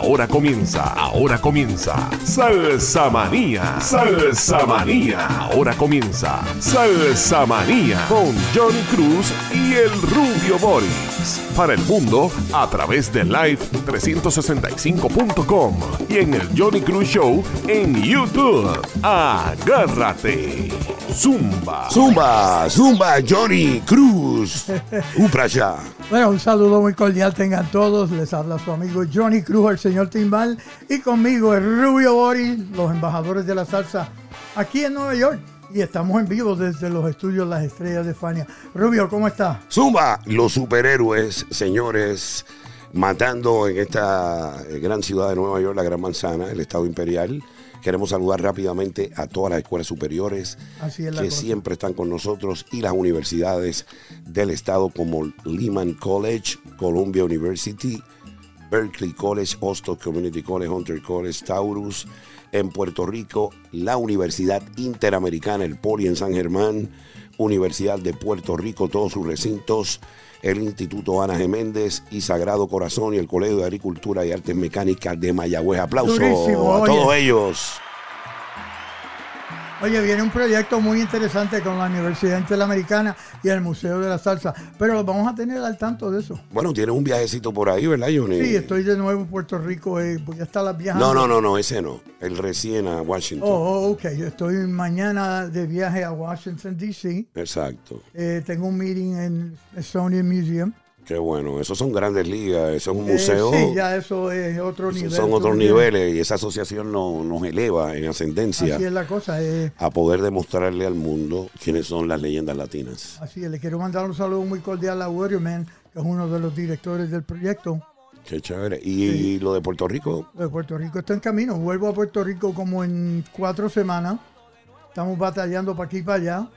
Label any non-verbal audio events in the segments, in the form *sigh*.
Ahora comienza, ahora comienza. Salsa Manía, Salsa Manía. Ahora comienza Salsa Manía con Johnny Cruz y el Rubio Boris. Para el mundo a través de live365.com y en el Johnny Cruz Show en YouTube. Agárrate. Zumba. Zumba, Zumba, Johnny Cruz. *laughs* Un allá. Bueno, un saludo muy cordial tengan todos. Les habla su amigo Johnny Cruz, el señor Timbal, y conmigo el Rubio Boris, los embajadores de la salsa, aquí en Nueva York. Y estamos en vivo desde los estudios Las Estrellas de Fania. Rubio, ¿cómo está? Zumba, los superhéroes, señores, matando en esta gran ciudad de Nueva York, la Gran Manzana, el Estado Imperial. Queremos saludar rápidamente a todas las escuelas superiores es que cosa. siempre están con nosotros y las universidades del estado como Lehman College, Columbia University, Berkeley College, Hostos Community College, Hunter College, Taurus, en Puerto Rico, la Universidad Interamericana, el Poli en San Germán, Universidad de Puerto Rico, todos sus recintos, el Instituto Ana Geméndez y Sagrado Corazón y el Colegio de Agricultura y Artes Mecánicas de Mayagüez. Aplausos Durísimo, a todos ellos. Oye, viene un proyecto muy interesante con la Universidad Interamericana y el Museo de la Salsa, pero los vamos a tener al tanto de eso. Bueno, tienes un viajecito por ahí, ¿verdad, Johnny? Sí, estoy de nuevo en Puerto Rico, eh, voy a estar viajando. No, no, no, no, ese no. El recién a Washington. Oh, oh, ok, yo estoy mañana de viaje a Washington, D.C. Exacto. Eh, tengo un meeting en Smithsonian Museum. Qué bueno. Esos son grandes ligas. Eso es un Eh, museo. sí, ya eso es otro nivel. son otros niveles y esa asociación no- nos eleva en ascendencia Así es la cosa. eh, a poder demostrarle al mundo quiénes son las leyendas latinas. así es, le quiero mandar un saludo muy cordial a Warriorman, que es uno de los directores del proyecto Qué chévere. ¿Y lo de Puerto Rico? de Puerto Rico. Está en camino. Vuelvo a Puerto Rico como en cuatro semanas. Estamos batallando para aquí y para allá.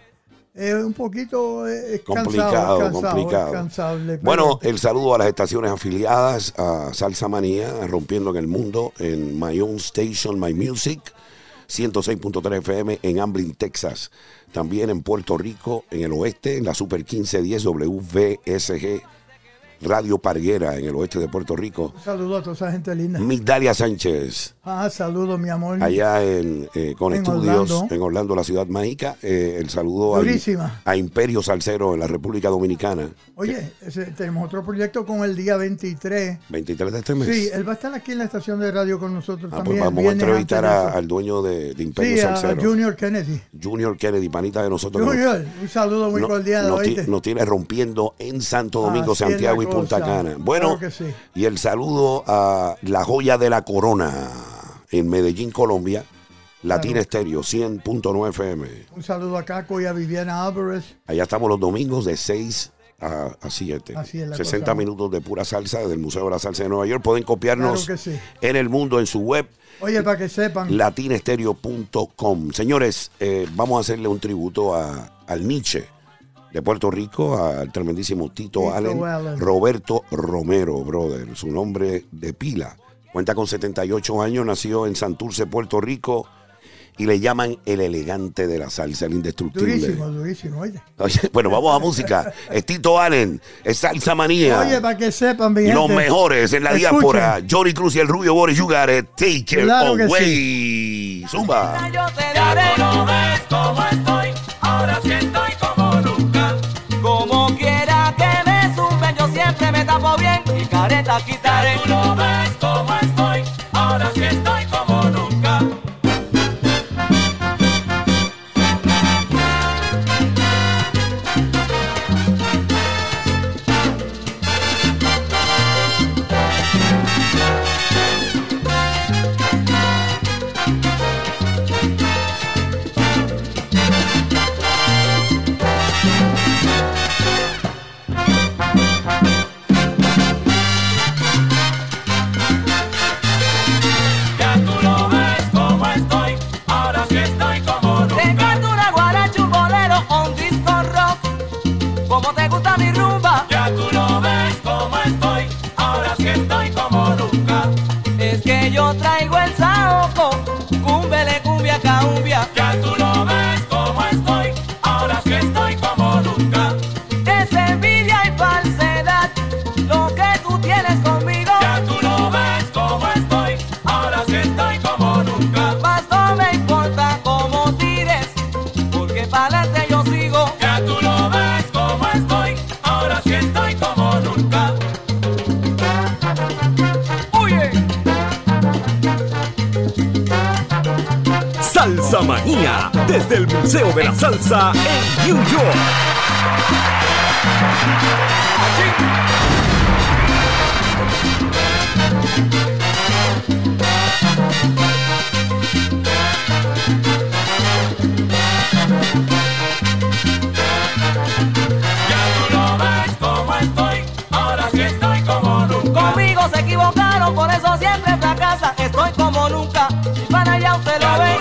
Es un poquito es Complicado, cansado, es cansado, complicado. Bueno, el saludo a las estaciones afiliadas a Salsa Manía, a Rompiendo en el Mundo, en My Own Station, My Music, 106.3 FM en Amblin, Texas. También en Puerto Rico, en el oeste, en la Super 1510 WVSG, Radio Parguera, en el oeste de Puerto Rico. un saludo a toda esa gente linda. Migdalia Sánchez, Ah, saludos, mi amor. allá en, eh, con En estudios Orlando. en Orlando, la ciudad mágica. Eh, el saludo al- Durísima. a Imperio Salcero en la República Dominicana. Oye, ese- tenemos otro proyecto con el día 23. 23 de este mes. Sí, él va a estar aquí en la estación de radio con nosotros Ah, pues también. vamos a entrevistar a- al dueño de, de Imperio Sí, a Salcero, Junior Kennedy. Junior Kennedy, panita de nosotros. Junior, un saludo muy No- cordial. nos, nos tiene rompiendo en Santo Domingo, Así Santiago y Punta. Cana. Bueno, Claro que sí. y el saludo a la joya de la corona en Medellín, Colombia, Latina Estéreo, 100.9 FM. Un saludo a Caco y a Viviana Álvarez. Allá estamos los domingos de 6 a, a 7. Así es la 60 cosa. minutos de pura salsa del Museo de la Salsa de Nueva York. Pueden copiarnos Claro que sí. en el mundo, en su web, Oye, para que sepan, latinestereo.com. Señores, eh, vamos a hacerle un tributo a, al Nietzsche de Puerto Rico, al tremendísimo Tito, Tito Allen, Allen. Roberto Romero, brother, su nombre de pila. Cuenta con 78 años, nació en Santurce, Puerto Rico, y le llaman el elegante de la salsa, el indestructible. durísimo, durísimo. Oye, Oye, bueno, vamos a música. Es Tito Allen, es salsa manía. oye para que sepan, mi Los gente, mejores en la escuchen. diáspora. Johnny Cruz y el Rubio Boris got it. Take it Claro away. Zumba. Careta quitaré. Tú no ves cómo estoy, desde el Museo de la Salsa en New York. Ya tú lo ves como estoy, ahora sí estoy como nunca. conmigo se equivocaron, por eso siempre fracasan. Estoy como nunca, para allá usted lo ve.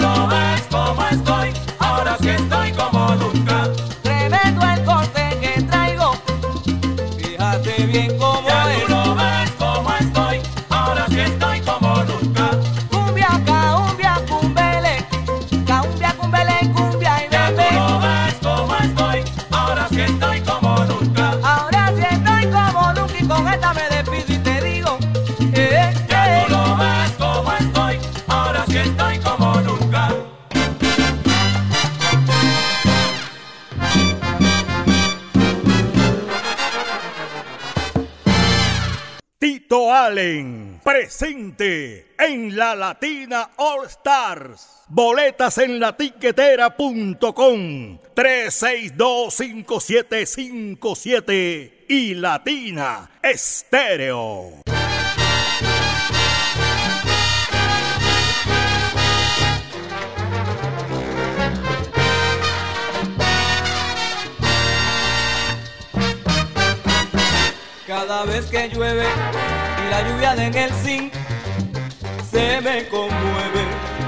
Presente en la Latina All Stars. Boletas en la tiquetera.com 3625757 y Latina Estéreo. Cada vez que llueve la lluvia en el zinc se me conmueve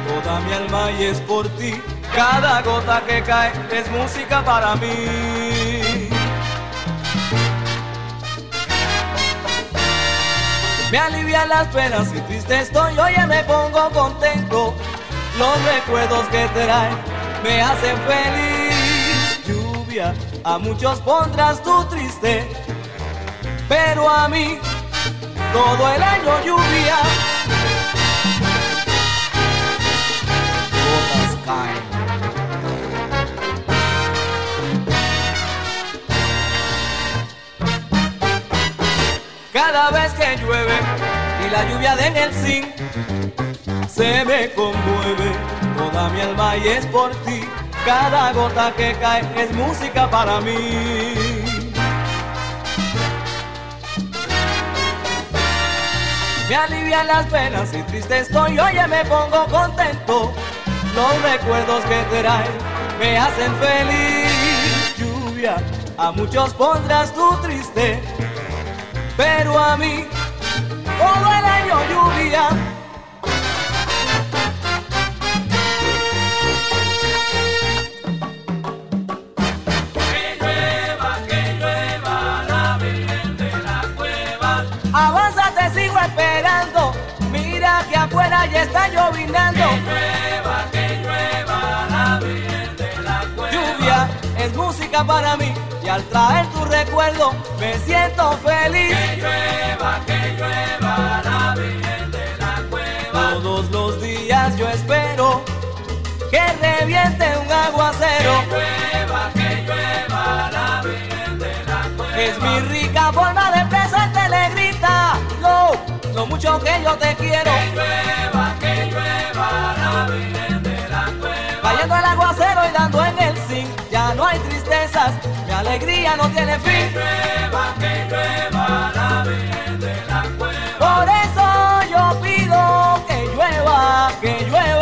toda mi alma y es por ti. Cada gota que cae es música para mí. Me alivian las penas y triste estoy, oye me pongo contento. Los recuerdos que traen me hacen feliz. Lluvia, a muchos pondrás tú triste pero a mí todo el año lluvia. Gotas caen. Cada vez que llueve y la lluvia de zinc se me conmueve toda mi alma y es por ti. Cada gota que cae es música para mí. Me alivian las penas y triste estoy, oye me pongo contento. Los recuerdos que traen me hacen feliz. Lluvia, a muchos pondrás tú triste, pero a mí todo el año lluvia. Afuera ya está llovinando. Que llueva, que llueva la Virgen de la Cueva. Lluvia es música para mí y al traer tu recuerdo me siento feliz. Que llueva, que llueva la Virgen de la Cueva. Todos los días yo espero que reviente un aguacero. Mucho que yo te quiero. Que llueva, que llueva la Virgen de la Cueva. Cayendo el aguacero y dando en el zinc. Ya no hay tristezas, mi alegría no tiene Que fin. llueva, que llueva la Virgen de la Cueva. Por eso yo pido que llueva, que llueva.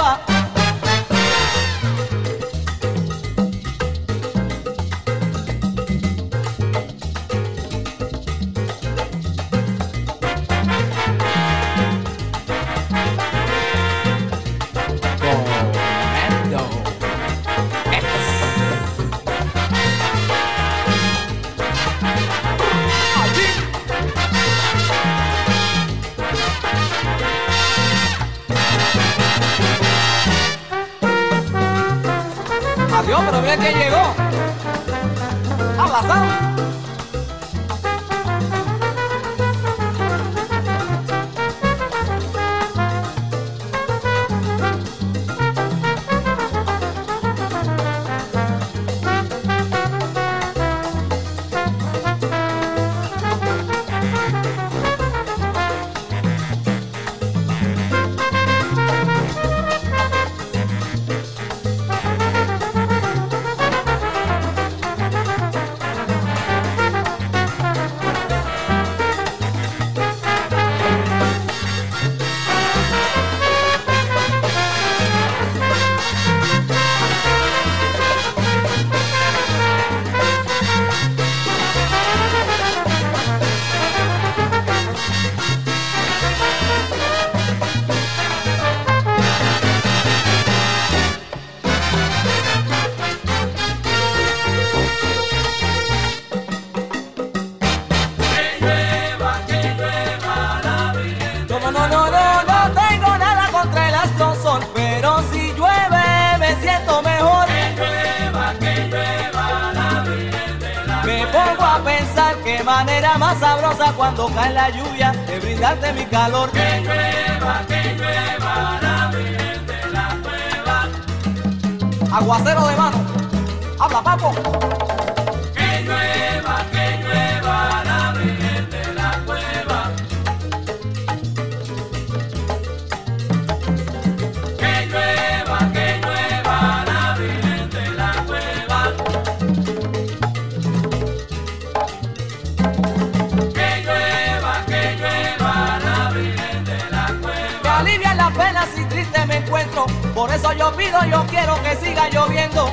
Cae la lluvia de brindarte mi calor. Que llueva, que llueva la Virgen de la Cueva. Aguacero de mano, habla papo. Por eso yo pido, yo quiero que siga lloviendo.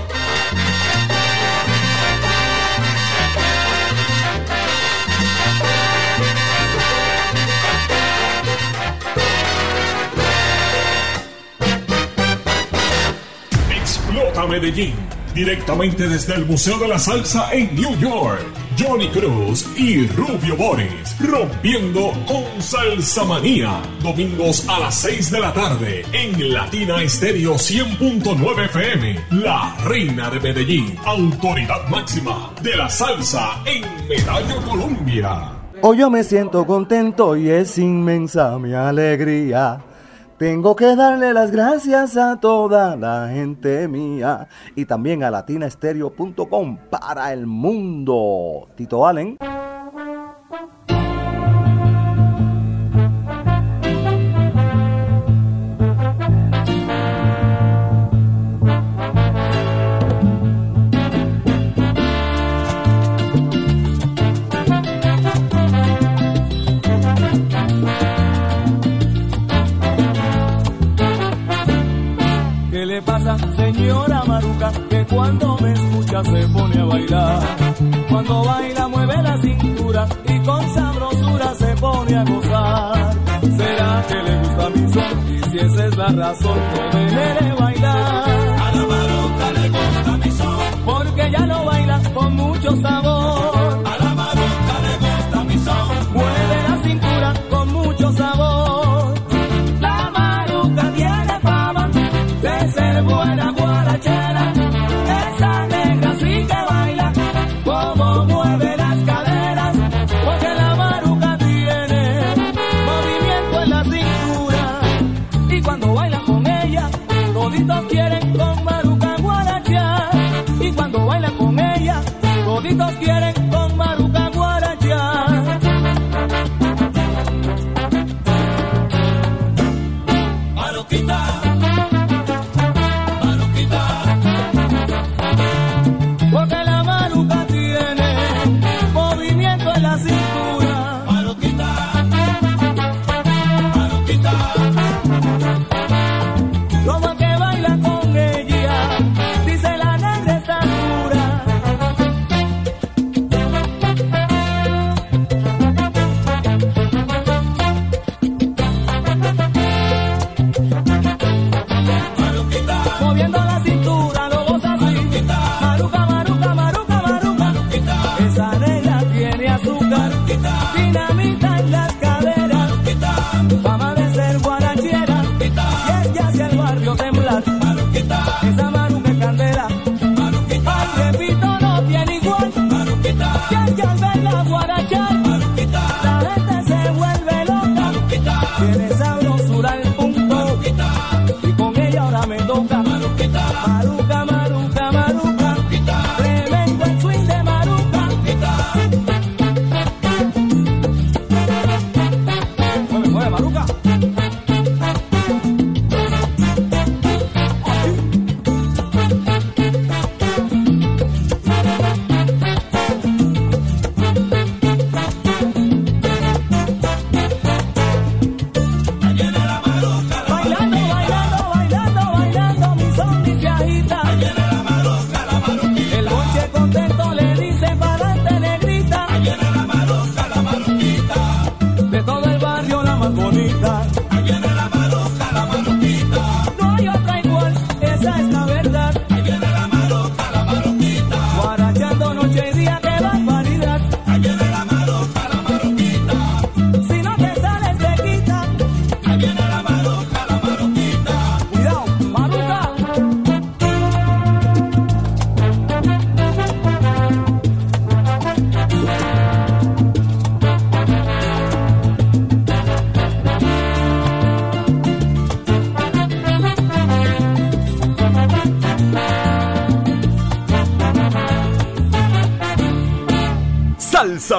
Explota Medellín. Directamente desde el Museo de la Salsa en New York. Johnny Cruz y Rubio Boris. Rompiendo con Salsa Manía. Domingos a las 6 de la tarde. En Latina Estéreo 100.9 FM. La Reina de Medellín. Autoridad máxima de la salsa en Medallo Colombia. Hoy yo me siento contento y es inmensa mi alegría. Tengo que darle las gracias a toda la gente mía y también a latinaestereo.com para el mundo. Tito Allen. Señora Maruca? Que cuando me escucha se pone a bailar. Cuando baila mueve la cintura y con sabrosura se pone a gozar. ¿Será que le gusta mi son? Y si esa es la razón, no dejaré bailar. A la Maruca le gusta mi son. Porque ella lo baila con mucho sabor.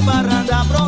Parranda proseguía.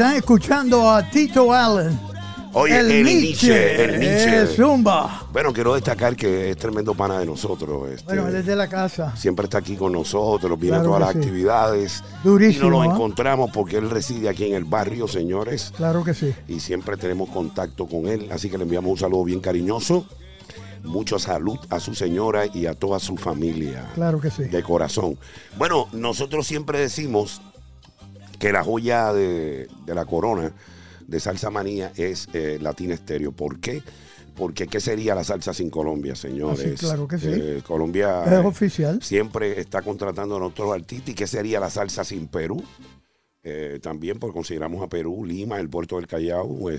Están escuchando a Tito Allen. Oye, el, Nietzsche, el Nietzsche. Zumba. Bueno, quiero destacar que es tremendo pana de nosotros. este, Bueno, él es de la casa. siempre está aquí con nosotros, viene a Claro todas que las sí. actividades. Durísimo, Y nos lo ¿ah? encontramos porque él reside aquí en el barrio, señores. Claro que sí. Y siempre tenemos contacto con él. Así que le enviamos un saludo bien cariñoso. Mucha salud a su señora y a toda su familia. Claro que sí. De corazón. Bueno, nosotros siempre decimos que la joya de, de la corona de Salsa Manía es eh, Latina Estéreo. ¿Por qué? Porque ¿qué sería la salsa sin Colombia, señores? Ah, sí, claro que sí. Eh, Colombia Es eh, oficial. siempre está contratando a nuestros artistas. ¿Y qué sería la salsa sin Perú? Eh, también porque consideramos a Perú, Lima, el puerto del Callao.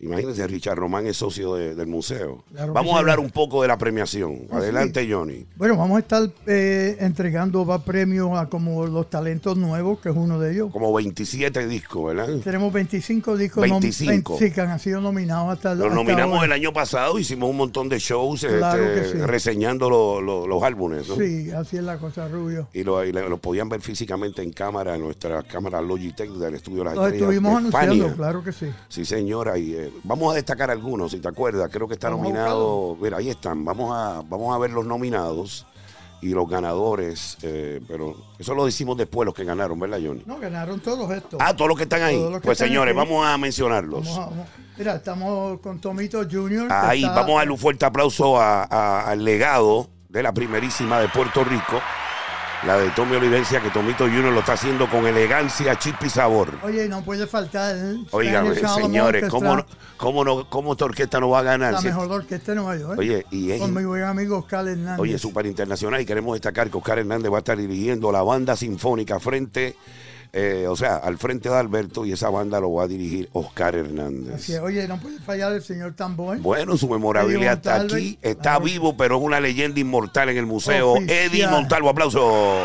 Eh, imagínense, Richard Román es socio de- del museo. Claro Vamos a hablar un poco de la premiación. Adelante, Johnny. Bueno, vamos a estar eh, entregando premios a como los talentos nuevos, que es uno de ellos. Como 27 discos, ¿verdad? Tenemos 25 discos nom- 25. sí, que han sido nominados hasta hasta nominamos ahora. el año pasado, hicimos un montón de shows Claro este, sí. reseñando lo- lo- los álbumes. ¿no? Sí, así es la cosa, Rubio. Y lo, y lo- podían ver físicamente en cámara, en nuestra cámara Logitech del estudio Las Lo Estrellas estuvimos anunciando, Fania. claro que sí. Sí, señora. Y eh, vamos a destacar algunos, si te acuerdas. Creo que está nominado. Mira, ahí están. Vamos a, vamos a ver los nominados y los ganadores. eh, pero eso lo decimos después, los que ganaron, ¿verdad, Johnny? No, ganaron todos estos. Ah, todos los que están ahí. Que Pues están señores, vamos a mencionarlos. Vamos a- vamos- mira, estamos con Tomito Junior. Ahí está- vamos a darle un fuerte aplauso a- a- al legado de la primerísima de Puerto Rico, la de Tommy Olivencia, que Tomito Junior lo está haciendo con elegancia, chip y sabor. Oye, no puede faltar. ¿eh? Oigan, Alamo señores, ¿cómo, no- cómo, no, ¿cómo esta orquesta no va a ganar? La mejor orquesta de Nueva York. Oye, y es- Con mi buen amigo Oscar Hernández. Oye, súper internacional y queremos destacar que Oscar Hernández va a estar dirigiendo la banda sinfónica frente, eh, o sea, al frente de Alberto y esa banda lo va a dirigir Oscar Hernández. Así es. Oye, no puede fallar el señor Tamboy. Bueno, su memorabilidad está aquí, está Claro. vivo, pero es una leyenda inmortal en el museo. Oficial. Eddie Montalvo, aplauso.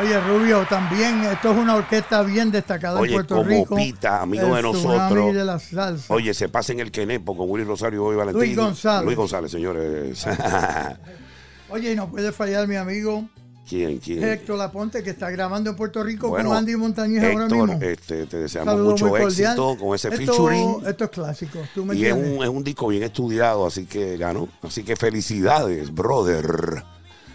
Oye, Rubio, también, esto es una orquesta bien destacada Oye, en Puerto como Rico. Pita, amigo de nosotros. tsunami de la salsa. Oye, se pasa en el Quenepo con Willy Rosario y Valentín. Luis González. Luis González, señores. Oye, y no puede fallar mi amigo ¿Quién, quién? Héctor Laponte, que está grabando en Puerto Rico Bueno, con Andy Montañez ahora Héctor, mismo. este, te deseamos Saludo mucho éxito con ese esto, featuring. Esto es clásico, tú me Y es un, es un disco bien estudiado, así que ganó. Así que felicidades, brother.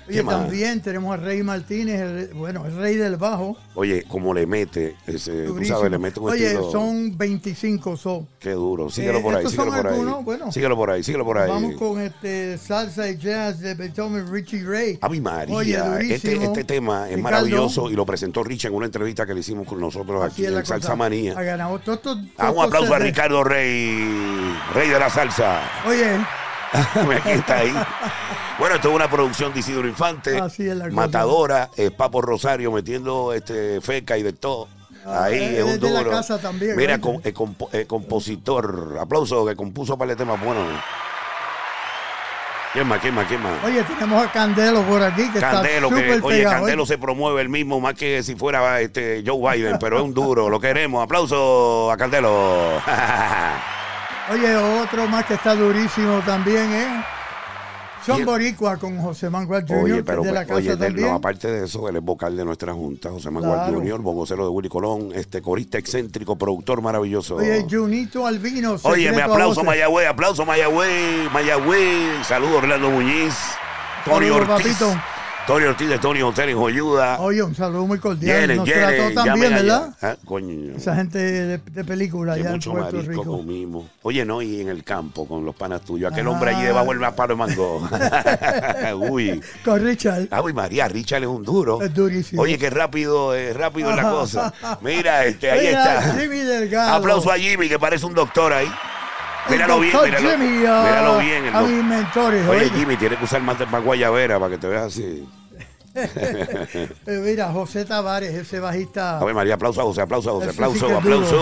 ¿Qué Oye, más? también tenemos a Rey Martínez, el- bueno, el rey del bajo. Oye, como le mete, ese, tú sabes, le mete un Oye, estilo. son 25 son. Qué duro. Síguelo Eh, por ahí, síguelo por ahí. bueno. síguelo por ahí, síguelo por ahí. Vamos con este salsa y jazz de Beethoven Richie Ray. Ave María, Oye, este, este tema es Ricardo, maravilloso y lo presentó Rich en una entrevista que le hicimos con nosotros aquí la en Salsa. Manía. Ha ganado todos estos- todos Ah, un aplauso a. Ricardo Rey, rey de la salsa. Oye, *laughs* Aquí está ahí. Bueno, esto es una producción de Isidro Infante, Así es la cosa. Matadora, eh, Papo Rosario metiendo este feca y de todo. Ah, Ahí es un la duro. casa también, Mira, eh, compositor, aplauso que compuso para el tema bueno. ¿Quién más? ¿Quién más? ¿Quién más? Oye, tenemos a Candelo por aquí que Candelo, está que oye, pegado. Candelo se promueve el mismo más que si fuera este Joe Biden, pero es un duro, lo queremos. Aplauso a Candelo. *laughs* Oye, otro más que está durísimo también, ¿eh? Son. Boricua con José Manuel Jr., Oye, pero de la casa oye, también. no, aparte de eso, él es vocal de nuestra junta, José Manuel Claro. Junior, bongocero de Willy Colón, este corista excéntrico, productor maravilloso. Oye, Junito Albino. Oye, me aplauso. Mayagüez, aplauso Mayagüez, Mayagüez, saludos Orlando Muñiz, Tony Saludos, Ortiz, papito. Tony Ortiz de Tony Hotel en Joyuda. Oye, un saludo muy cordial. Vienen, Nos trató también. ¿verdad? Ah, Coño. Esa gente de, de película allá en mucho Puerto marisco Rico. comimos. Oye, no, y en el campo con los panas tuyos. Aquel Ah. hombre allí debajo del palo de mango. *laughs* Uy. Con Richard. Ay, María, Richard es un duro. Es durísimo. Oye, qué rápido, eh, rápido es la *laughs* cosa. Mira, este, ahí Mira, está. Jimmy Delgado. Aplauso a Jimmy, que parece un doctor ahí. Míralo bien, míralo, Jimmy, ah, míralo bien. el a mis mentores. Oye, oye. Jimmy, tienes que usar más, más guayabera para que te veas así. *laughs* Eh, mira, José Tavares, ese bajista. A ver, María, aplauso a José, aplauso a José, sí aplauso, aplauso.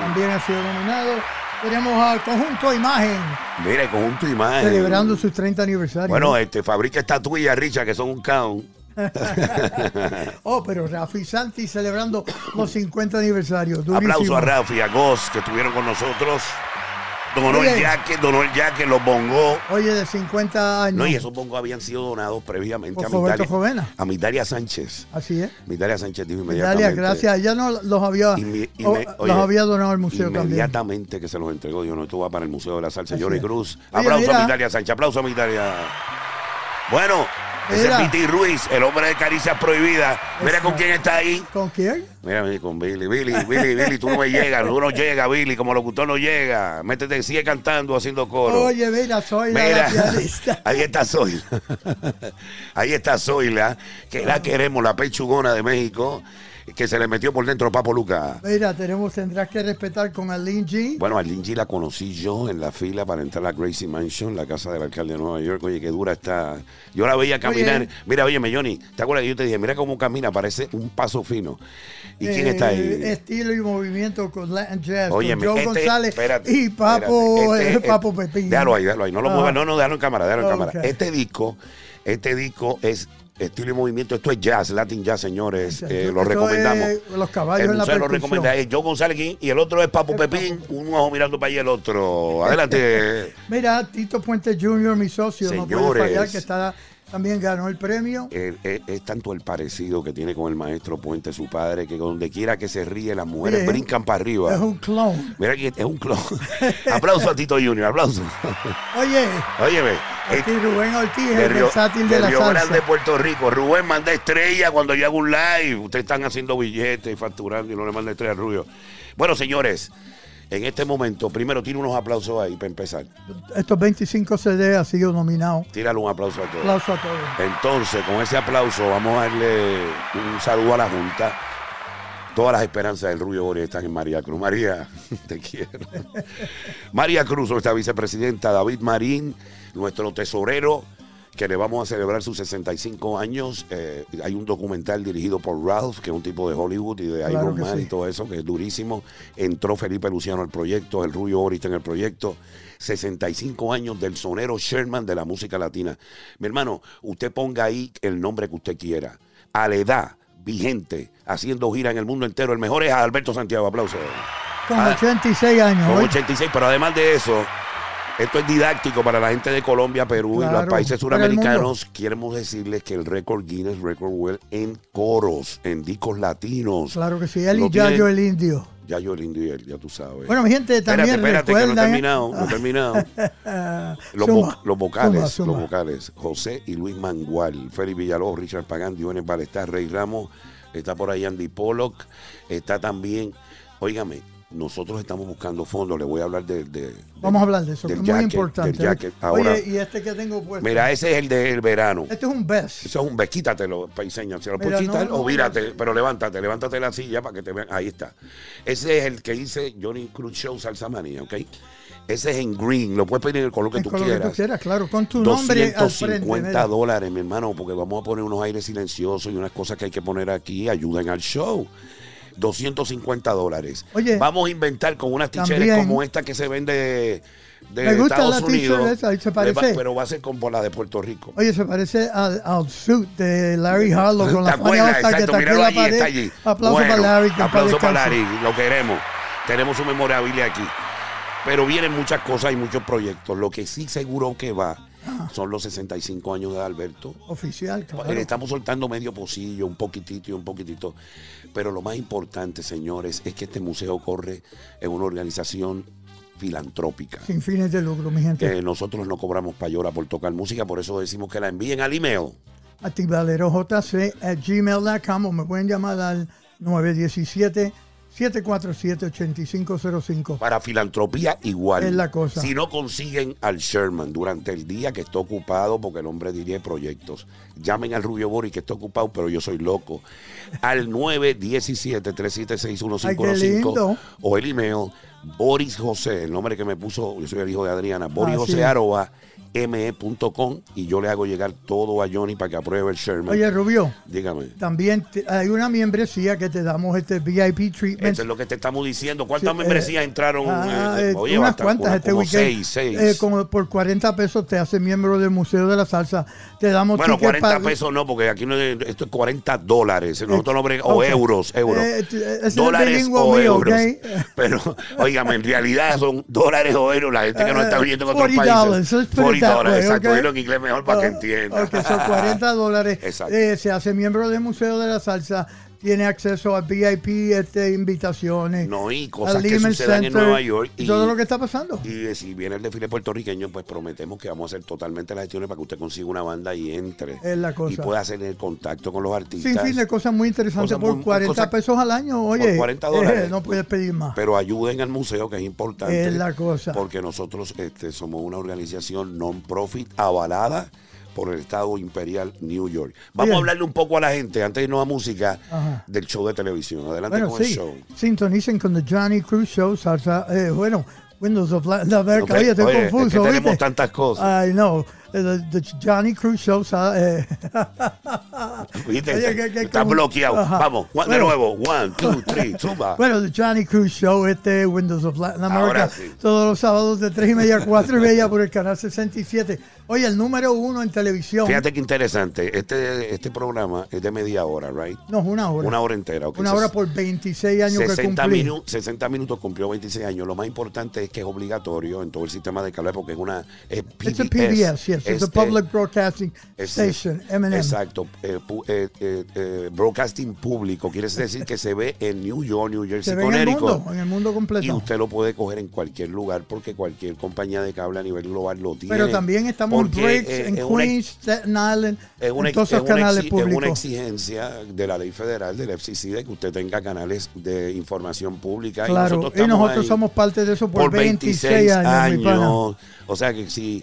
También ha sido nominado. Tenemos al conjunto Imagen, Mira, el conjunto imagen. celebrando su 30 aniversario. Bueno, este, fabrica estatuillas, Richard, que son un count. *laughs* Oh, pero Rafi Santi celebrando los 50 aniversarios. Durísimo. Aplauso a Rafi, a Goss, que estuvieron con nosotros. Donó el Oye. jaque, donó el jaque, los bongó. Oye, de 50 años. No, y esos bongos habían sido donados previamente Por a Roberto Mitalia, Fovena. a Mitalia Sánchez. Así es. Mitalia Sánchez dijo inmediatamente. Dalia, gracias. Ella no los había, Y me- y o- me- oye, los había donado al museo también. Inmediatamente que se los entregó, yo no, esto va para el Museo de la Salsa. Así Johnny es. Cruz. Oye, Aplauso mira. a Mitalia Sánchez, aplauso a Mitalia. Bueno, ese es Viti Ruiz, el hombre de caricias prohibidas. Mira con quién está ahí. ¿Con quién? Mira, con Billy, Billy, Billy, Billy, tú no me llegas, tú no llegas, Billy, como locutor no llega. Métete, sigue cantando, haciendo coro. Oye, mira, soy la, Mira, pianista. *laughs* ahí está Zoila. *laughs* ahí está Zoila, que la queremos, la pechugona de México, que se le metió por dentro Papo Luca. Mira, tenemos, tendrás que respetar con Aline G. Bueno, a Lindsay la conocí yo en la fila para entrar a Gracie Mansion, la casa del alcalde de Nueva York. Oye, qué dura está. Yo la veía caminar. Oye. Mira, oye, Johnny, ¿te acuerdas que yo te dije, mira cómo camina? Parece un paso fino. ¿Y quién Eh, está ahí? Estilo y movimiento con Latin Jazz. Oye, con Joe este- González espérate, y Papo, espérate, eh, este- Papo este- Pepín. Déjalo ahí, déjalo ahí. No lo Ah. muevas, no, no, déjalo en cámara, déjalo en cámara. Este disco, este disco es estilo y movimiento. Esto es jazz, Latin jazz, señores. Eh, lo recomendamos. es los caballos el en la lo recomienda es Joe González y el otro es Papo Pepín, un ojo mirando para allá el otro. Adelante. *laughs* Mira, Tito Puente Jr., mi socio, no puede Señores. fallar, que está, también ganó el premio. El- es, es tanto el parecido que tiene con el maestro Puente, su padre, que donde quiera que se ríe, las mujeres brincan para arriba. Es un clon. Mira que es un clon. *laughs* aplauso a Tito Junior, aplauso. Oye, Óyeme. aquí Rubén Ortiz, el Río, versátil de, de la Río salsa. Grande, Puerto Rico. Rubén manda estrella cuando yo hago un live. Ustedes están haciendo billetes y facturando y no le manda estrella a Rubio. Bueno, señores, en este momento, primero tiene unos aplausos ahí para empezar. Estos 25 CD ha sido nominado. Tírale un aplauso a todos. Aplauso a todos. Entonces, con ese aplauso, vamos a darle un saludo a la Junta. Todas las esperanzas del Rubio Boris están en María Cruz. María, *laughs* te quiero. María Cruz, nuestra vicepresidenta, David Marín, nuestro tesorero, que le vamos a celebrar sus 65 años. Eh, hay un documental dirigido por Ralph, que es un tipo de Hollywood y de Claro Iron Man sí. y todo eso, que es durísimo. Entró Felipe Luciano al proyecto, el Rubio Boris está en el proyecto. 65 años del sonero Sherman de la música latina. Mi hermano, usted ponga ahí el nombre que usted quiera. A la edad vigente, haciendo gira en el mundo entero, el mejor es Alberto Santiago. Aplausos. Con Ah, 86 años. Con oye. 86, pero además de eso, esto es didáctico para la gente de Colombia, Perú y los países suramericanos. Queremos decirles que el récord Guinness Record World en coros, en discos latinos. Claro que sí. Él y Yayo el indio. Ya yo el indio y él, ya tú sabes. Bueno, mi gente, espérate, también espérate, que no he recuerdan... terminado, no he terminado. *laughs* Los, suma, vo- los vocales, suma, suma. los vocales. José y Luis Mangual, Félix Villalobos, Richard Pagán, Diones Balestar, Rey Ramos, está por ahí Andy Pollock, está también, óigame, nosotros estamos buscando fondos, le voy a hablar de, de- Vamos a hablar de eso, que es muy jacket, importante. Ahora, Oye, y este que tengo puesto. mira, ese es el del verano. Este es un best. Eso es un ves, quítatelo, paiseña. Si lo puedes quitar no, o no, vírate, pero levántate, levántate la silla para que te vean. Ahí está. Ese es el que dice Johnny Cruz Show Salsa Manía, ¿ok? Ese es en green, lo puedes pedir en el color que tú que quieras. tú quieras, claro, con tu nombre al frente. 250 mira. dólares, mi hermano, porque vamos a poner unos aires silenciosos y unas cosas que hay que poner aquí, ayuden al show. 250 dólares. Oye, Vamos a inventar con unas también- como esta que se vende de, Me gusta Estados la Unidos. esa, y se parece. pero va a ser como la de Puerto Rico. Oye, se parece al, al suit de Larry Harlow con ¿Te la que Exacto, está aquí la allí, está allí. Aplauso Bueno, para Larry. Aplauso para. Larry, lo queremos. Tenemos su memorabilia aquí. Pero vienen muchas cosas y muchos proyectos. Lo que sí seguro que va son los 65 años de Alberto. Oficial, Le claro. estamos soltando medio pocillo, un poquitito y un poquitito. Pero lo más importante, señores, es que este museo corre en una organización filantrópica. Sin fines de lucro, mi gente. Nosotros no cobramos payola por tocar música, por eso decimos que la envíen al email. at gmail.com o me pueden llamar al 917-747-8505. Para filantropía igual. Es la cosa. Si no consiguen al Sherman durante el día que está ocupado, porque el hombre diría proyectos, llamen al Rubio Boris que está ocupado, pero yo soy loco. Al 917-376-1505 Ay, qué lindo. o el email Boris José, el nombre que me puso, yo soy el hijo de Adriana, Boris Así José es. arroba me.com y yo le hago llegar todo a Johnny para que apruebe el Sherman. Oye, Rubio, Dígame. también te- hay una membresía que te damos este VIP treatment. Eso es lo que te estamos diciendo. ¿Cuántas Sí, membresías eh, entraron? Ah, Eh, eh, oye, unas cuantas una- este como weekend. seis, seis. Eh, como por 40 pesos te hace miembro del Museo de la Salsa. Te damos Bueno, tickets 40 pa- pesos no, porque aquí no es, esto es 40 dólares. Nosotros no brega- o euros, euros. Eh, dólares o mío, euros. Pero, óigame, en realidad son dólares o euros. La gente que no está Eh, viendo en otros 40 países. Dollars, let's put it 40 that dólares, way, exacto. ok? Dilo en inglés mejor para que Ah, entienda. Ok, son 40 *laughs* dólares. Exacto. Eh, se hace miembro del Museo de la Salsa. Tiene acceso a VIP, este, invitaciones. No, y cosas que sucedan en Center, Nueva York. y todo lo que está pasando. Y eh, si viene el desfile puertorriqueño, pues prometemos que vamos a hacer totalmente las gestiones para que usted consiga una banda y entre. Es la cosa. Y pueda hacer el contacto con los artistas. Sin fin de cosas muy interesantes Cosas por muy- 40 cosas- pesos al año. Oye, 40 dólares. eh, no puedes pedir más. Pero ayuden al museo, que es importante. Es la cosa. Porque nosotros este, somos una organización non-profit avalada por el Estado Imperial New York. Vamos Oye. a hablarle un poco a la gente, antes de irnos a música, Ajá. del show de televisión. Adelante Bueno, con el sí. show. Sintonicen con The Johnny Cruz Show, salsa. eh, bueno, Windows of la, la Verca. Ok, Oye, estoy oye, es que confuso. tenemos ¿viste? tantas cosas. I know. The, the Johnny Cruz Show. eh, *laughs* que- que Está bloqueado. Ajá. Vamos, one- de Bueno. nuevo. One, two, three, zumba. *laughs* Bueno, The Johnny Cruz Show, este Windows of Latin America, sí. todos los sábados de 3 y media a 4 y media por el canal 67. Oye, el número uno en televisión. Fíjate qué interesante. Este, este programa es de media hora, ¿right? No, es una hora. Una hora entera. ok. Una hora por 26 años que 60, cumplí. minu- 60 minutos cumplió 26 años. Lo más importante es que es obligatorio en todo el sistema de cable porque es una es It's a PBS, yes. It's a Este, Public Broadcasting Station, M&M. Exacto. eh, eh, eh, eh, broadcasting público. Quiere decir que se ve en New York, New Jersey, Se ve en el Connecticut. mundo, en el mundo Y completo. usted lo puede coger en cualquier lugar porque cualquier compañía de cable a nivel global lo tiene. Pero también estamos en Breaks, eh, en Queens, Staten Island, es una, en todos es esos canales exi- es una públicos. exigencia de la ley federal del FCC de que usted tenga canales de información pública. Claro, y nosotros, y nosotros somos parte de eso por, por 26 años. mi pana. años. O sea que si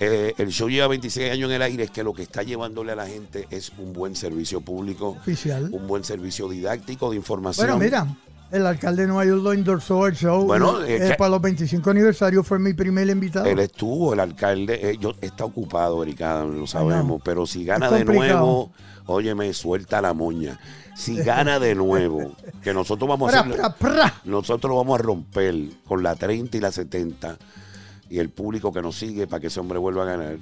eh, el show lleva 26 años en el aire, es que lo que está llevándole a la gente es un buen servicio público, Oficial. un buen servicio didáctico de información. Bueno, mira, el alcalde de Nueva York lo endorsó el show. Bueno, eh, es que- para los 25 aniversarios fue mi primer invitado. Él estuvo, el alcalde, eh, yo, está ocupado, Ericada, lo sabemos, pero si gana de nuevo, óyeme, suelta la moña. Si *laughs* gana de nuevo, que nosotros vamos a Pra, hacer, pra, pra. nosotros lo vamos a romper con la 30 y la 70 y el público que nos sigue para que ese hombre vuelva a ganar.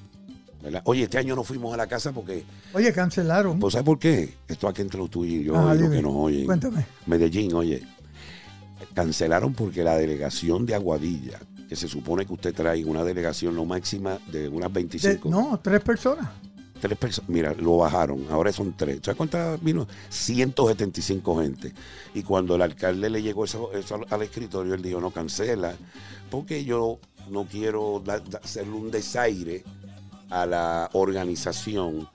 ¿verdad? Oye, este año no fuimos a la casa porque, Oye, cancelaron. pues ¿sabes por qué? Esto aquí entre los tuyos y yo Ajá, y los que nos oyen. Cuéntame. Medellín, oye, cancelaron porque la delegación de Aguadilla, que se supone que usted trae una delegación no máxima de unas De- 25. no, tres personas. Tres personas. Mira, lo bajaron. Ahora son tres. ¿Sabes cuántas vino? 175 gente. Y cuando el alcalde le llegó eso, al escritorio, él dijo, no cancela, porque yo no quiero hacerle un desaire a la organización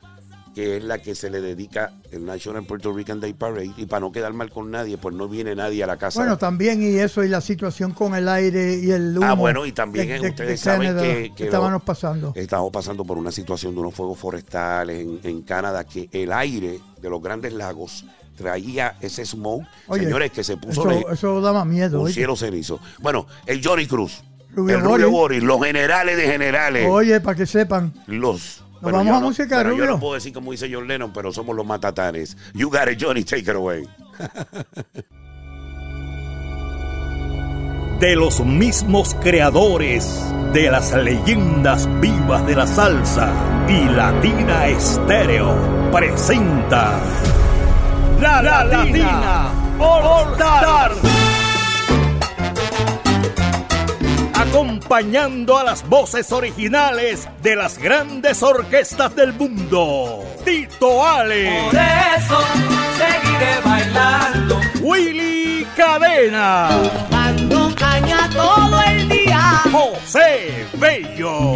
que es la que se le dedica el National Puerto Rican Day Parade y para no quedar mal con nadie, pues no viene nadie a la casa. Bueno, también y eso y la situación con el aire y el humo. Ah, bueno, y también, ustedes saben Canadá que- que estábamos pasando. Estamos pasando por una situación de unos fuegos forestales en, en Canadá, que el aire de los grandes lagos traía ese smoke, Oye, señores, que se puso Eso, de- eso daba miedo. un cielo cenizo. Bueno, el Johnny Cruz, Rubio el Rubio Boris. Los generales de generales, Oye, para que sepan. los... Nos vamos a no- música, yo no puedo decir como dice John Lennon, pero somos los matatanes. You got it, Johnny, take it away. *laughs* de los mismos creadores de las leyendas vivas de la salsa y Latina Estéreo presenta La, Latina, All Star. Acompañando a las voces originales de las grandes orquestas del mundo. Tito Ale. Por eso seguiré bailando. Willy Cadena. Dando caña todo el día. José Bello.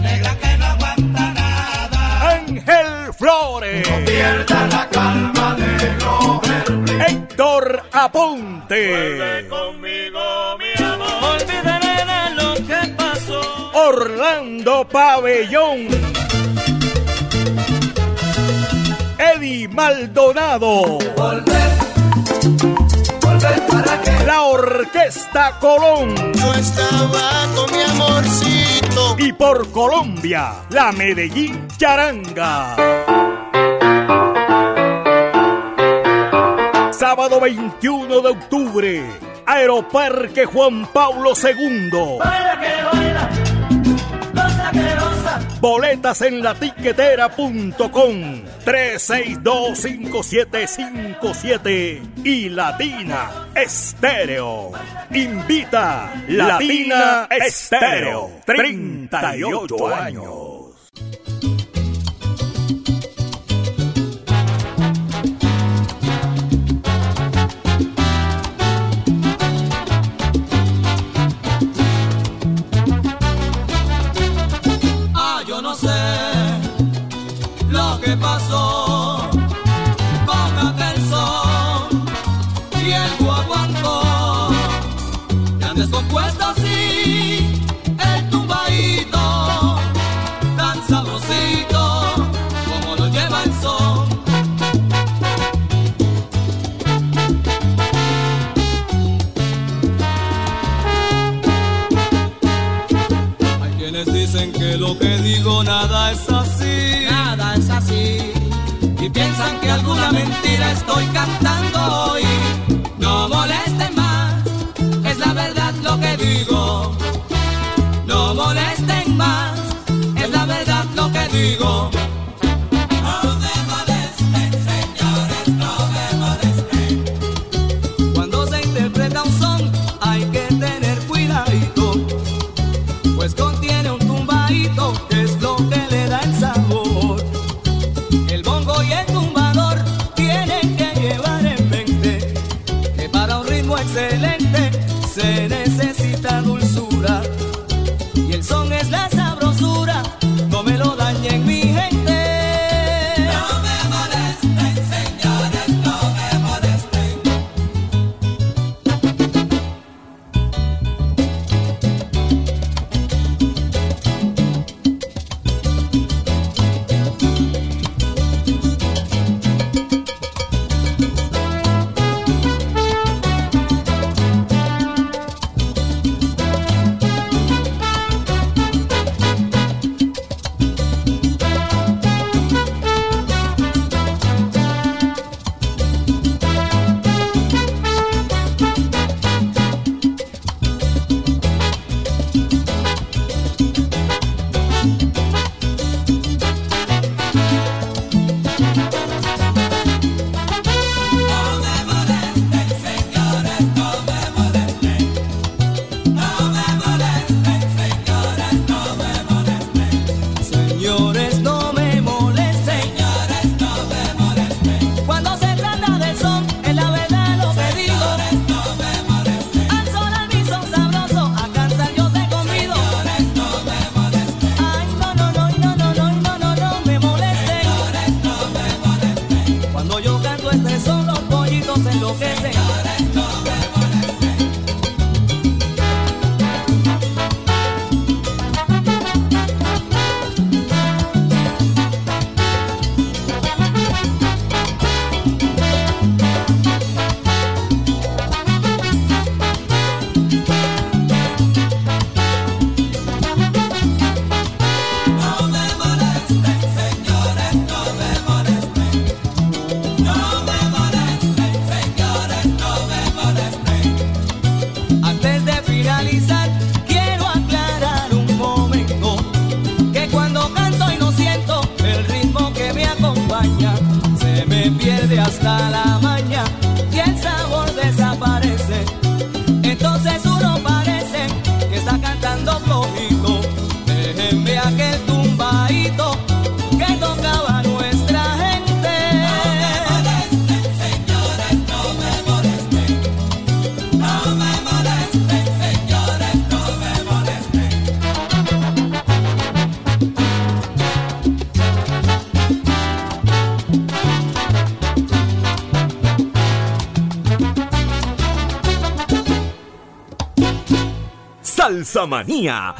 Negra que no aguanta nada. Ángel Flores. Pierda la calma de Héctor Aponte. conmigo, Orlando Pabellón. Eddie Maldonado. Volver. Volver para que. La Orquesta Colón. Yo estaba con mi amorcito. Y por Colombia, la Medellín Charanga. Sábado 21 de octubre, Aeroparque Juan Pablo II. Boletas en la tiquetera.com 3625757 y Latina Estéreo. Invita Latina Estéreo. 38 años. Lo que digo nada es así. Nada es así. Y piensan que alguna mentira estoy cantando hoy. No molesten más, es la verdad lo que digo. No molesten más, es la verdad lo que digo.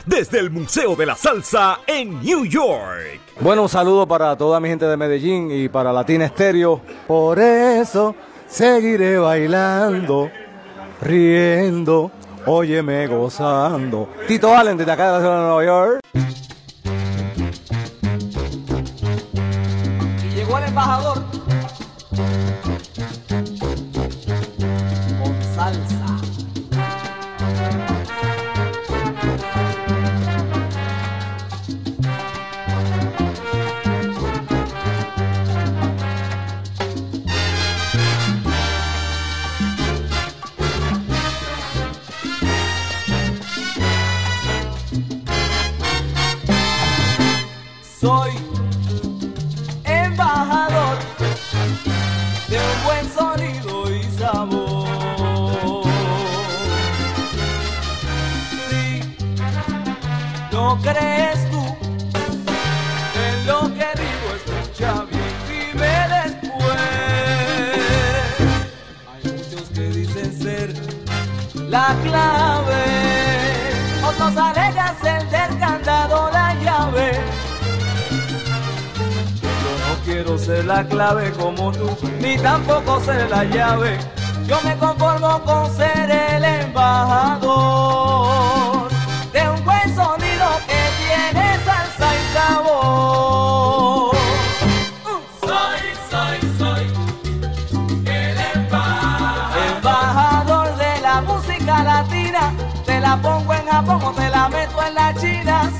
desde el Museo de la Salsa en New York. Bueno, un saludo para toda mi gente de Medellín y para Latina Estéreo. Por eso seguiré bailando, riendo, óyeme gozando. Tito Allen desde acá de la ciudad de Nueva York. no crees tú en lo que digo, escucha bien y ve después. Hay muchos que dicen ser la clave, otros alegan ser del candado la llave. Yo no quiero ser la clave como tú, ni tampoco ser la llave. Yo me conformo con ser el embajador. 记得。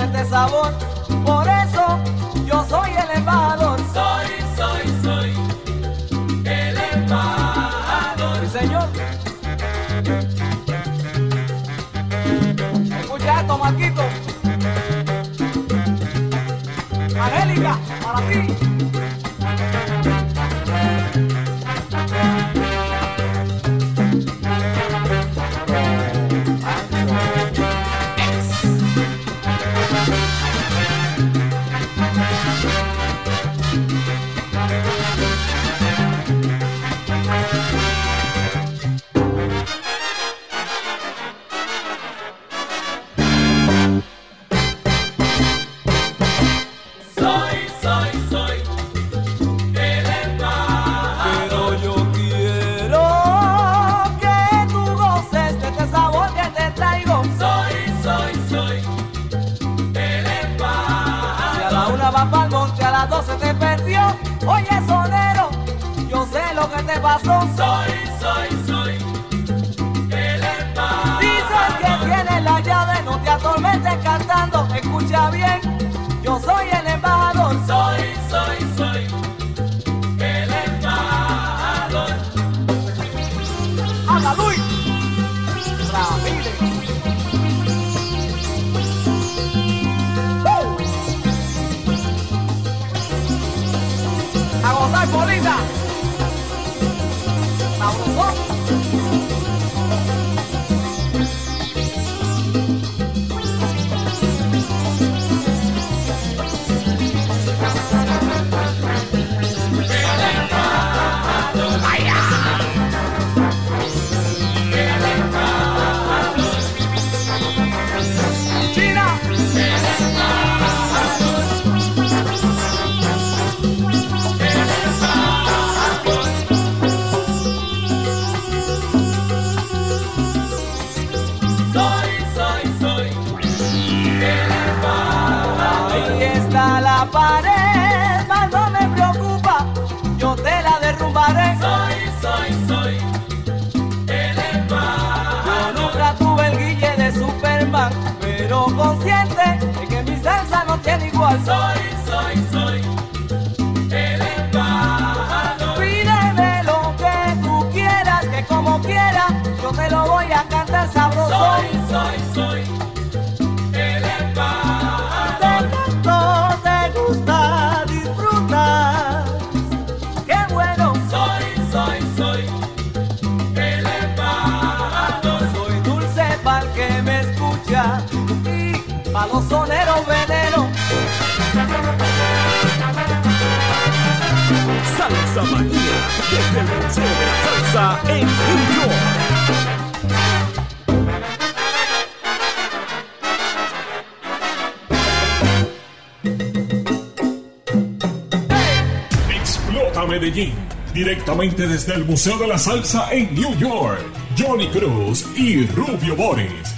fuente sabor. De que mi salsa no tiene igual. Soy, soy, soy el embajador. Pídeme lo que tú quieras, que como quieras, yo te lo voy a cantar sabroso. Soy, soy, soy Salsa Manía, desde el Museo de la Salsa en New York. Explota Medellín. Directamente desde el Museo de la Salsa en New York. Johnny Cruz y Rubio Boris.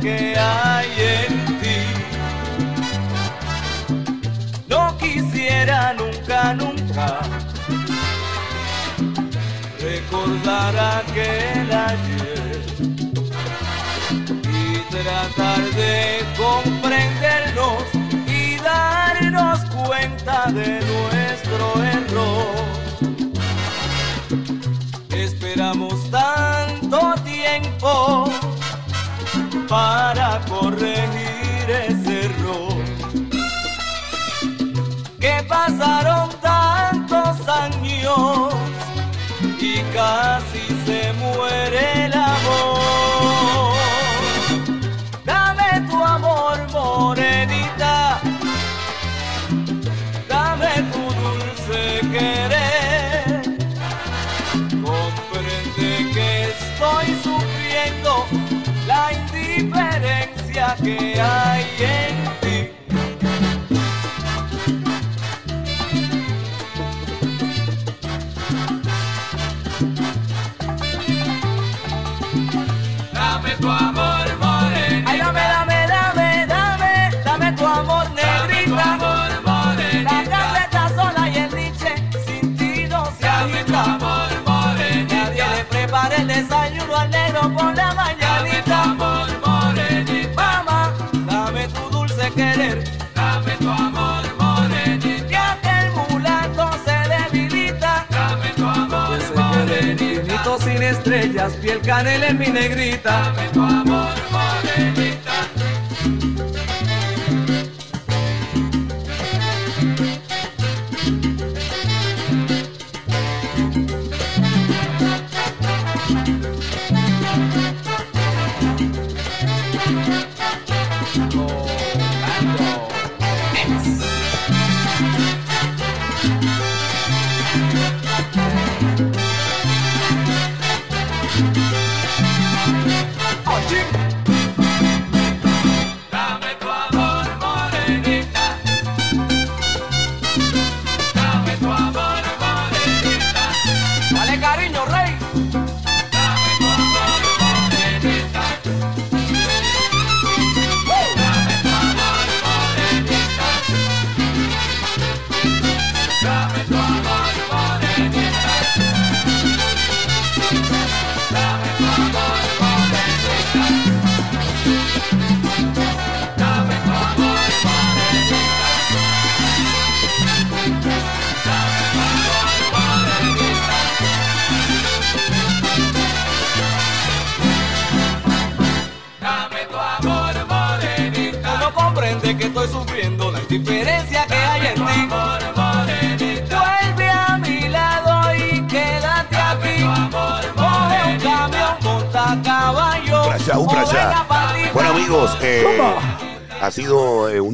Que hay en ti. No quisiera nunca, nunca recordar aquel ayer y tratar de comprendernos y darnos cuenta de nuestro error. Esperamos tanto tiempo para corregir ese error. Que pasaron tantos años y casi se muere el amor. Dame tu amor, morenita. Dame tu dulce querer. Que hay en ti. Dame tu amor, morenita. Ay, dame, dame, dame, dame, dame tu amor, Dame tu negrita. amor, La morenita. casa está sola y el liche sin ti no se Dame tu amor, Nadie morenita. le prepara el desayuno al negro por la Dame estrellas, piel canela en mi negrita. Dame tu amor, morenita.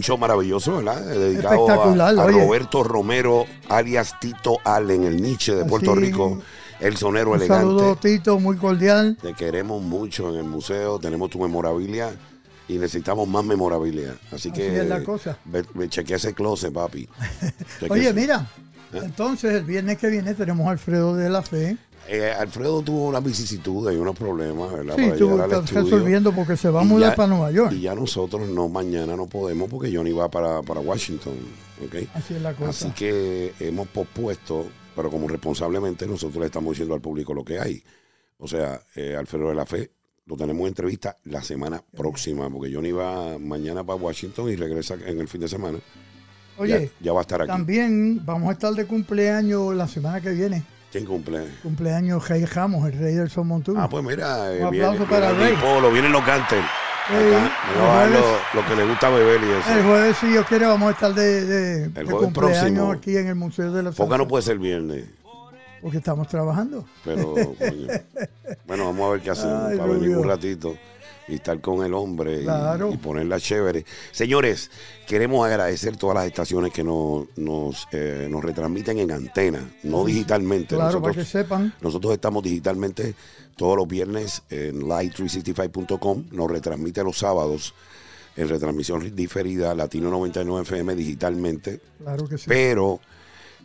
Show maravilloso, ¿verdad? Eh, Dedicado a. Roberto Romero, alias Tito Allen, el Nietzsche de Puerto Así. Rico, el sonero Un elegante. Tito, muy cordial. Te queremos mucho en el museo, tenemos tu memorabilia y necesitamos más memorabilia. Así, Así que es la cosa. Ve, ve, chequea ese closet, papi. *laughs* Oye, mira, ¿Eh? entonces el viernes que viene tenemos a Alfredo de la Fe. Eh, Alfredo tuvo unas vicisitudes y unos problemas, ¿verdad? Sí, Para tú estás resolviendo porque se va a mudar ya- para Nueva York. Y ya nosotros no, mañana no podemos porque Johnny va para, para Washington, ¿ok? Así es la cosa. Así que hemos pospuesto, pero como responsablemente nosotros le estamos diciendo al público lo que hay. O sea, eh, Alfredo de la Fe lo tenemos en entrevista la semana próxima, porque Johnny va mañana para Washington y regresa en el fin de semana. Oye, ya, ya va a estar aquí. también vamos a estar de cumpleaños la semana que viene. ¿Quién cumple? Cumpleaños Rey Ramos, el rey del Son Montuno. Ah, pues mira, eh, Un viene, aplauso para viene Rey. Polo, vienen los Gantel. Sí, Acá, a el lo, lo que le gusta beber y eso. El jueves, si Dios quiere, vamos a estar de, de- de jueves cumpleaños próximo. aquí en el Museo de la Salsa, no puede ser viernes, Porque estamos trabajando. pero coño. *laughs* Bueno, vamos a ver qué hacemos Ay, para venir un ratito y estar con el hombre y- Claro. y, ponerla chévere. Señores, queremos agradecer todas las estaciones que nos, nos, eh, nos retransmiten en antena, no digitalmente. Claro, para que Nosotros, sepan. nosotros estamos digitalmente todos los viernes en live365.com, nos retransmite los sábados en retransmisión diferida Latino 99 FM digitalmente. Claro que sí. Pero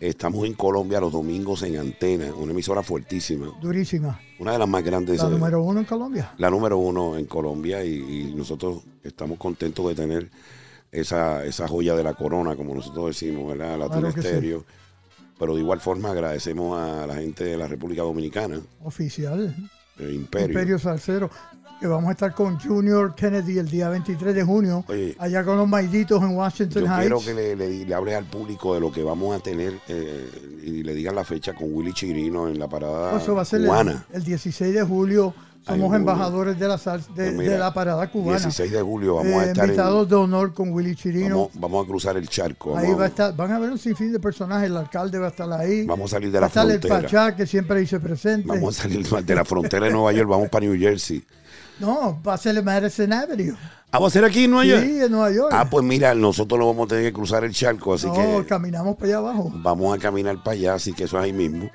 estamos en Colombia los domingos en antena, una emisora fuertísima, Durísima. una de las más grandes, La eh, número uno en Colombia. la número uno en Colombia y, y nosotros estamos contentos de tener esa, esa joya de la corona, como nosotros decimos, ¿verdad? Latino Claro sí. Pero de igual forma agradecemos a la gente de la República Dominicana, Oficial. de Imperio. Imperio Salcero. Que vamos a estar con Junior Kennedy el día 23 de junio. Oye, allá con los maiditos en Washington Yo quiero Heights. que le, le, le hables al público de lo que vamos a tener eh, y le digan la fecha con Willy Chirino en la parada Eso va a ser el, cubana. el 16 de julio. Somos embajadores de la, sal- de, Pues mira, de la parada cubana. 16 de julio vamos Eh, a estar en- invitados de honor con Willy Chirino. Vamos, vamos a cruzar el charco. ahí va a estar, van a ver un sinfín de personajes. El alcalde va a estar ahí. vamos a salir de va a la estar el frontera. Pachá, que siempre dice presente. Vamos a salir de la frontera de Nueva York, vamos para New Jersey. No, va a ser el Madison Avenue. Ah, ¿va a ser aquí en Nueva York? Sí, en Nueva York. Ah, pues mira, nosotros no vamos a tener que cruzar el charco, así no, que caminamos para allá abajo. vamos a caminar para allá, así que eso es ahí mismo.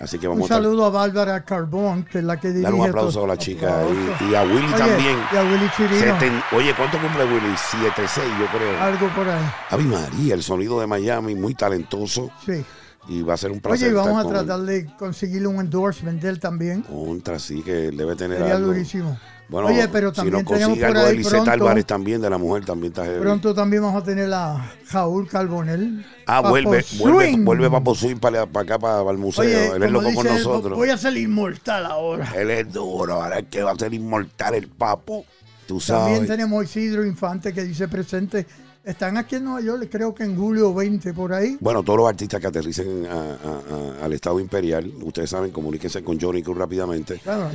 Así que Un vamos a estar- saludo a Bárbara Carbón, que es la que dirige. dar un aplauso todo- a la chica y, y a Willy Oye, también. Y a Willy Chirino. Oye, ¿cuánto cumple Willy? 7-6, yo creo. Algo por ahí. Ave María, el sonido de Miami, muy talentoso. Sí. Y va a ser un placer. Oye, y vamos a tratar de conseguirle un endorsement de él también. Contra, sí, que debe tener Sería algo. durísimo. Bueno, Oye, pero si también nos tenemos consigue por algo de Lisette Álvarez también, de la mujer, también está heavy. pronto también vamos a tener a Raúl Carbonel. Ah, Papo vuelve, vuelve, Swing. vuelve Papo Swing para, para acá, para, para el museo. Oye, él es loco con dice él, nosotros. voy a ser inmortal ahora. Él es duro, ahora es que va a ser inmortal el Papo. Tú También sabes. tenemos a Isidro Infante que dice presente. Están aquí en Nueva York, creo que en julio 20 por ahí. Bueno, todos los artistas que aterricen a- a- a- al Estado Imperial, ustedes saben, comuníquense con Johnny Cruz rápidamente. Claro, A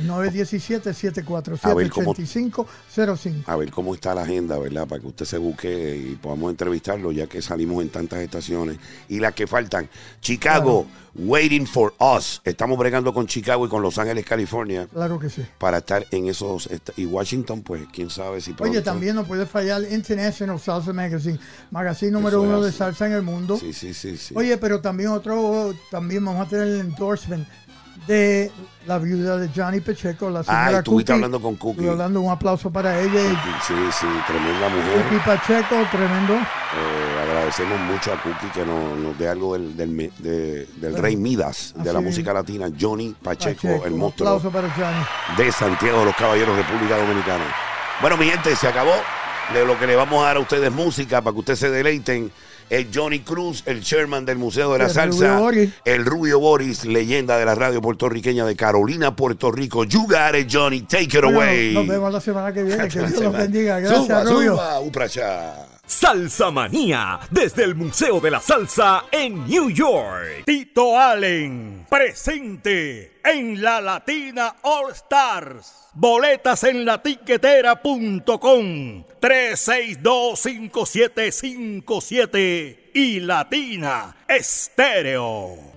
ver cómo- 917-747-8505. a ver cómo está la agenda, ¿verdad? Para que usted se busque y podamos entrevistarlo, ya que salimos en tantas estaciones. Y las que faltan. Chicago, Waiting for Us. Estamos bregando con Chicago y con Los Ángeles, California, Claro que sí. para estar en esos. Y Washington, pues, quién sabe si pronto. Oye, también no puede fallar International Salsa Magazine, magazine número uno de salsa en el mundo. Sí, sí, sí. sí. Oye, pero también otro, también vamos a tener el endorsement de la viuda de Johnny Pacheco, la señora Ah, estuviste Cookie. hablando con Cookie. Estuve hablando, un aplauso para ella. Sí, sí, tremenda mujer. Cookie Pacheco, tremendo. Eh, agradecemos mucho a Cookie que nos, nos dé algo del, del, me- de- del rey Midas de la música latina, Johnny Pacheco, Pacheco, el monstruo de Santiago de los Caballeros, República Dominicana. Bueno, mi gente, se acabó. De lo que le vamos a dar a ustedes música para que ustedes se deleiten. Es Johnny Cruz, el chairman del Museo de la El Salsa. Rubio. El Rubio Boris, leyenda de la radio puertorriqueña de Carolina, Puerto Rico. You got it, Johnny. Take it Bueno, away. nos vemos la semana que viene. Que Dios los *laughs* bendiga. Gracias, Suba, Rubio. suba, un Salsa Manía, desde el Museo de la Salsa en New York. Tito Allen, presente en la Latina All Stars. Boletas en latiquetera.com 3625757 y Latina Estéreo.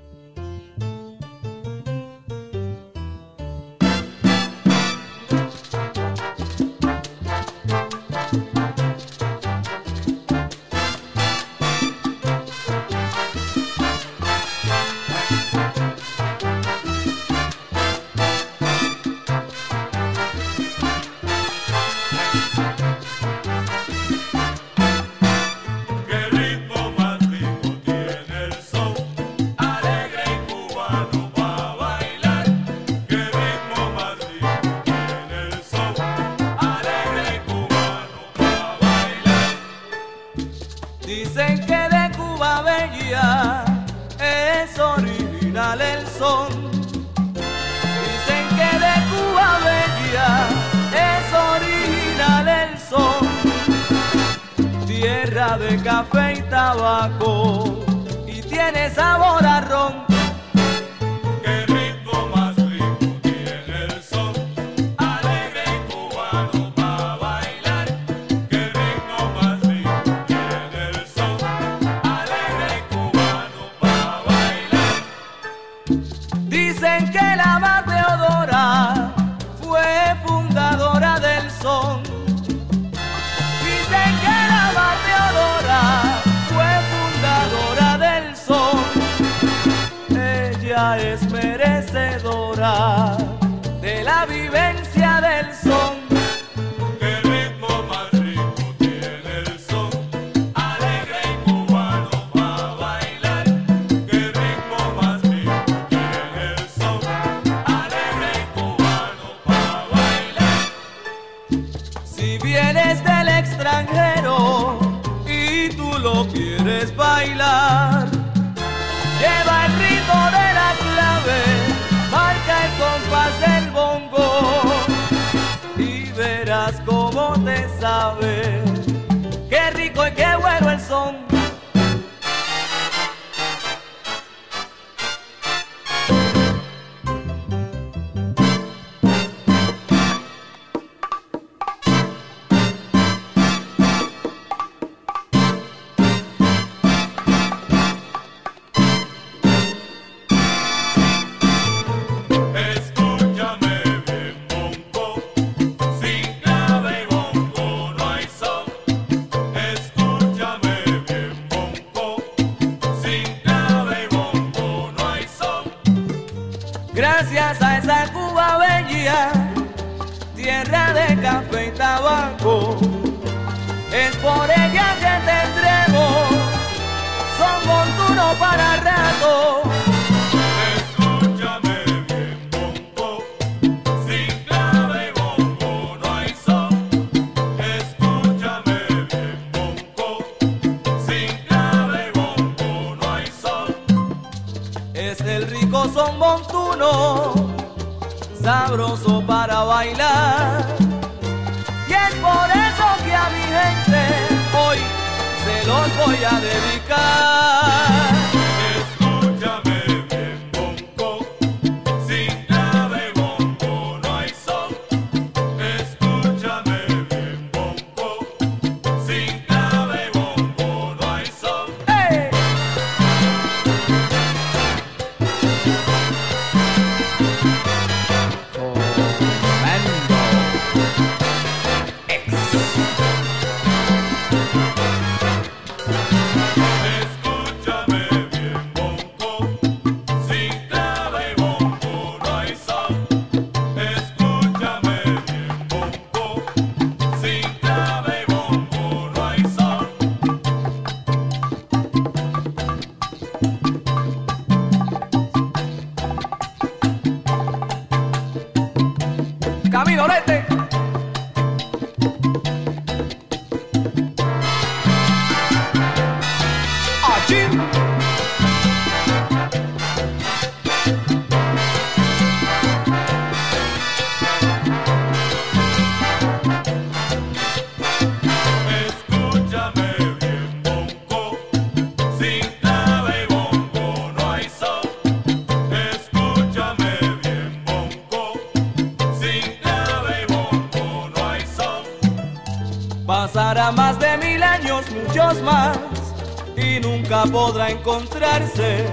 Encontrarse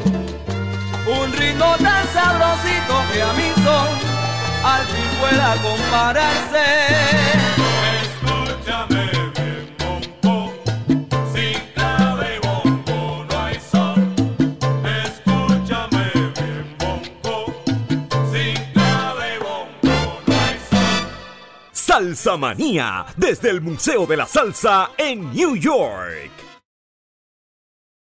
un ritmo tan sabrosito que a mi son al fin pueda compararse. Escúchame bien, bongo, sin clave y bongo no hay son. Escúchame bien, bongo, sin clave y bongo no hay son. Salsa Manía, desde el Museo de la Salsa en New York.